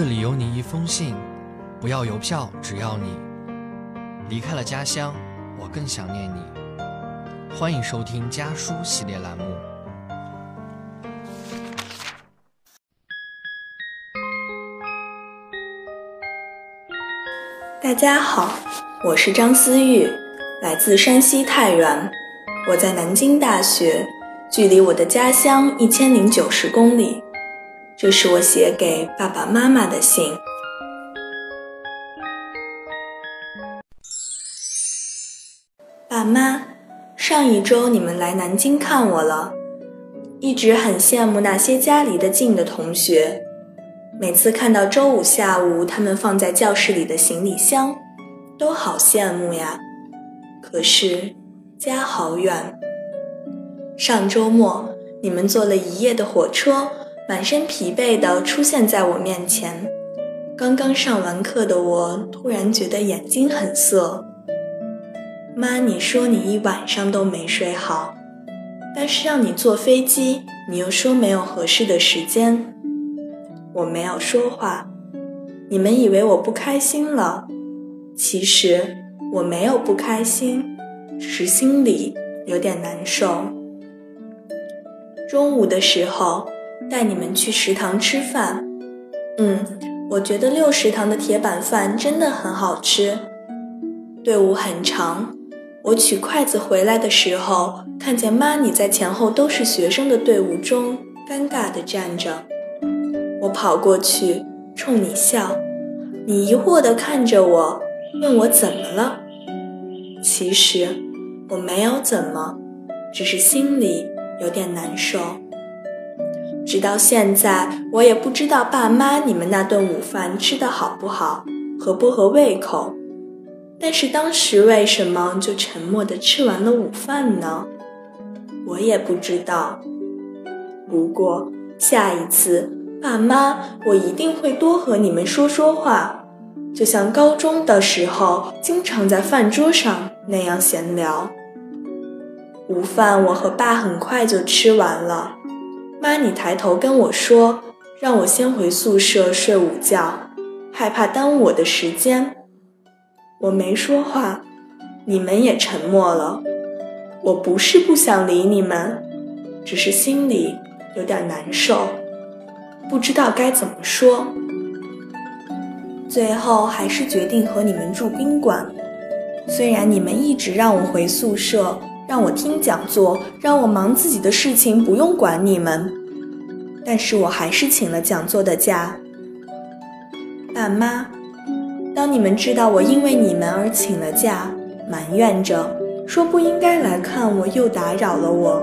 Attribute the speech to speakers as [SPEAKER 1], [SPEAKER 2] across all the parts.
[SPEAKER 1] 这里有你一封信，不要邮票，只要你离开了家乡，我更想念你。欢迎收听家书系列栏目。
[SPEAKER 2] 大家好，我是张思玉，来自山西太原。我在南京大学，距离我的家乡一千零九十公里。这是我写给爸爸妈妈的信。爸妈，上一周你们来南京看我了，一直很羡慕那些家离得近的同学。每次看到周五下午他们放在教室里的行李箱，都好羡慕呀。可是家好远。上周末你们坐了一夜的火车，满身疲惫地出现在我面前。刚刚上完课的我突然觉得眼睛很涩。妈，你说你一晚上都没睡好，但是让你坐飞机，你又说没有合适的时间。我没有说话，你们以为我不开心了，其实我没有不开心，只是心里有点难受。中午的时候带你们去食堂吃饭，嗯，我觉得六食堂的铁板饭真的很好吃。队伍很长，我取筷子回来的时候，看见妈你在前后都是学生的队伍中尴尬地站着。我跑过去冲你笑，你疑惑地看着我，问我怎么了。其实我没有怎么，只是心里有点难受。直到现在，我也不知道爸妈你们那顿午饭吃的好不好，合不合胃口。但是当时为什么就沉默地吃完了午饭呢？我也不知道。不过下一次。爸妈，我一定会多和你们说说话，就像高中的时候经常在饭桌上那样闲聊。午饭我和爸很快就吃完了，妈你抬头跟我说，让我先回宿舍睡午觉，害怕耽误我的时间。我没说话，你们也沉默了。我不是不想理你们，只是心里有点难受。不知道该怎么说，最后还是决定和你们住宾馆。虽然你们一直让我回宿舍，让我听讲座，让我忙自己的事情，不用管你们，但是我还是请了讲座的假。爸妈，当你们知道我因为你们而请了假，埋怨着说不应该来看我，又打扰了我，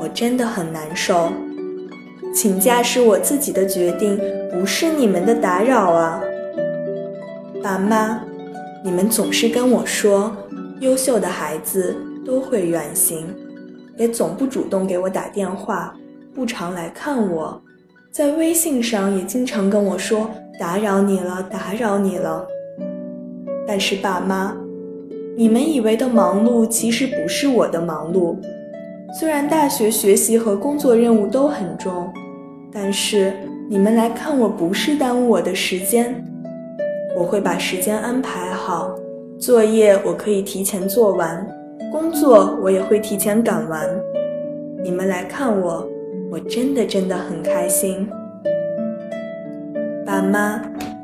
[SPEAKER 2] 我真的很难受。请假是我自己的决定，不是你们的打扰啊，爸妈，你们总是跟我说，优秀的孩子都会远行，也总不主动给我打电话，不常来看我，在微信上也经常跟我说打扰你了，打扰你了。但是爸妈，你们以为的忙碌，其实不是我的忙碌。虽然大学学习和工作任务都很重，但是你们来看我不是耽误我的时间，我会把时间安排好，作业我可以提前做完，工作我也会提前赶完。你们来看我，我真的真的很开心。爸妈，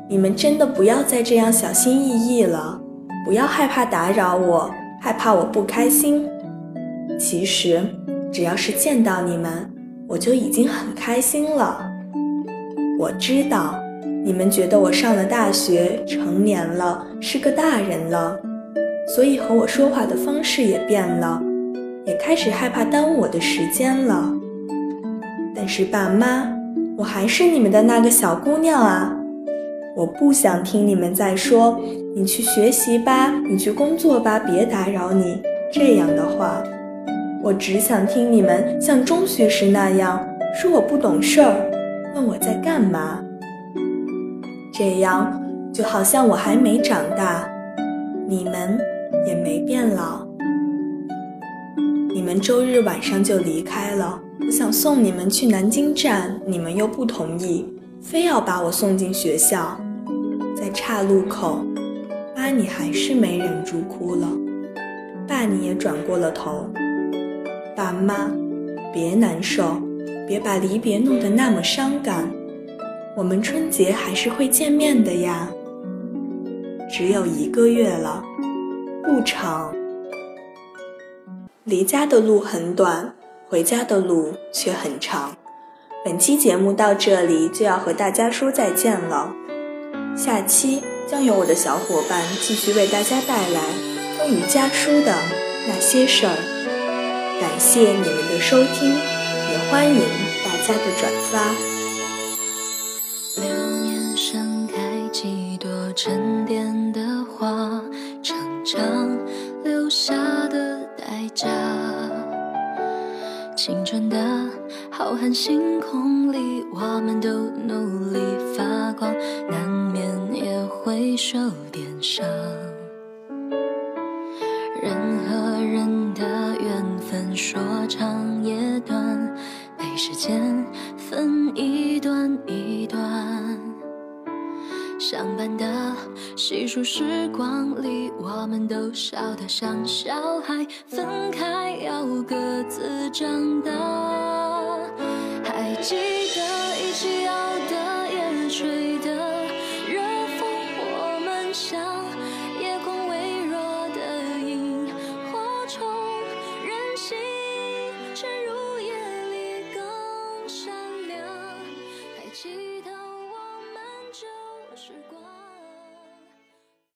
[SPEAKER 2] 你们真的不要再这样小心翼翼了，不要害怕打扰我，害怕我不开心。其实，只要是见到你们，我就已经很开心了。我知道你们觉得我上了大学，成年了，是个大人了，所以和我说话的方式也变了，也开始害怕耽误我的时间了。但是爸妈，我还是你们的那个小姑娘啊！我不想听你们再说“你去学习吧，你去工作吧，别打扰你”这样的话。我只想听你们像中学时那样说我不懂事儿，问我在干嘛。这样就好像我还没长大，你们也没变老。你们周日晚上就离开了，我想送你们去南京站，你们又不同意，非要把我送进学校，在岔路口，妈你还是没忍住哭了，爸你也转过了头。爸妈，别难受，别把离别弄得那么伤感，我们春节还是会见面的呀。只有一个月了，不长。离家的路很短，回家的路却很长。本期节目到这里就要和大家说再见了，下期将由我的小伙伴继续为大家带来关于家书的那些事儿。感谢你们的收听，也欢迎大家的转发。
[SPEAKER 3] 长留下的代价。青春的浩瀚星空里，我们都努力发光，难免也会受点伤。人和人的缘分说长也短，被时间分一段一段。相伴的细数时光里，我们都笑得像小孩，分开要各自长大。还记得一起。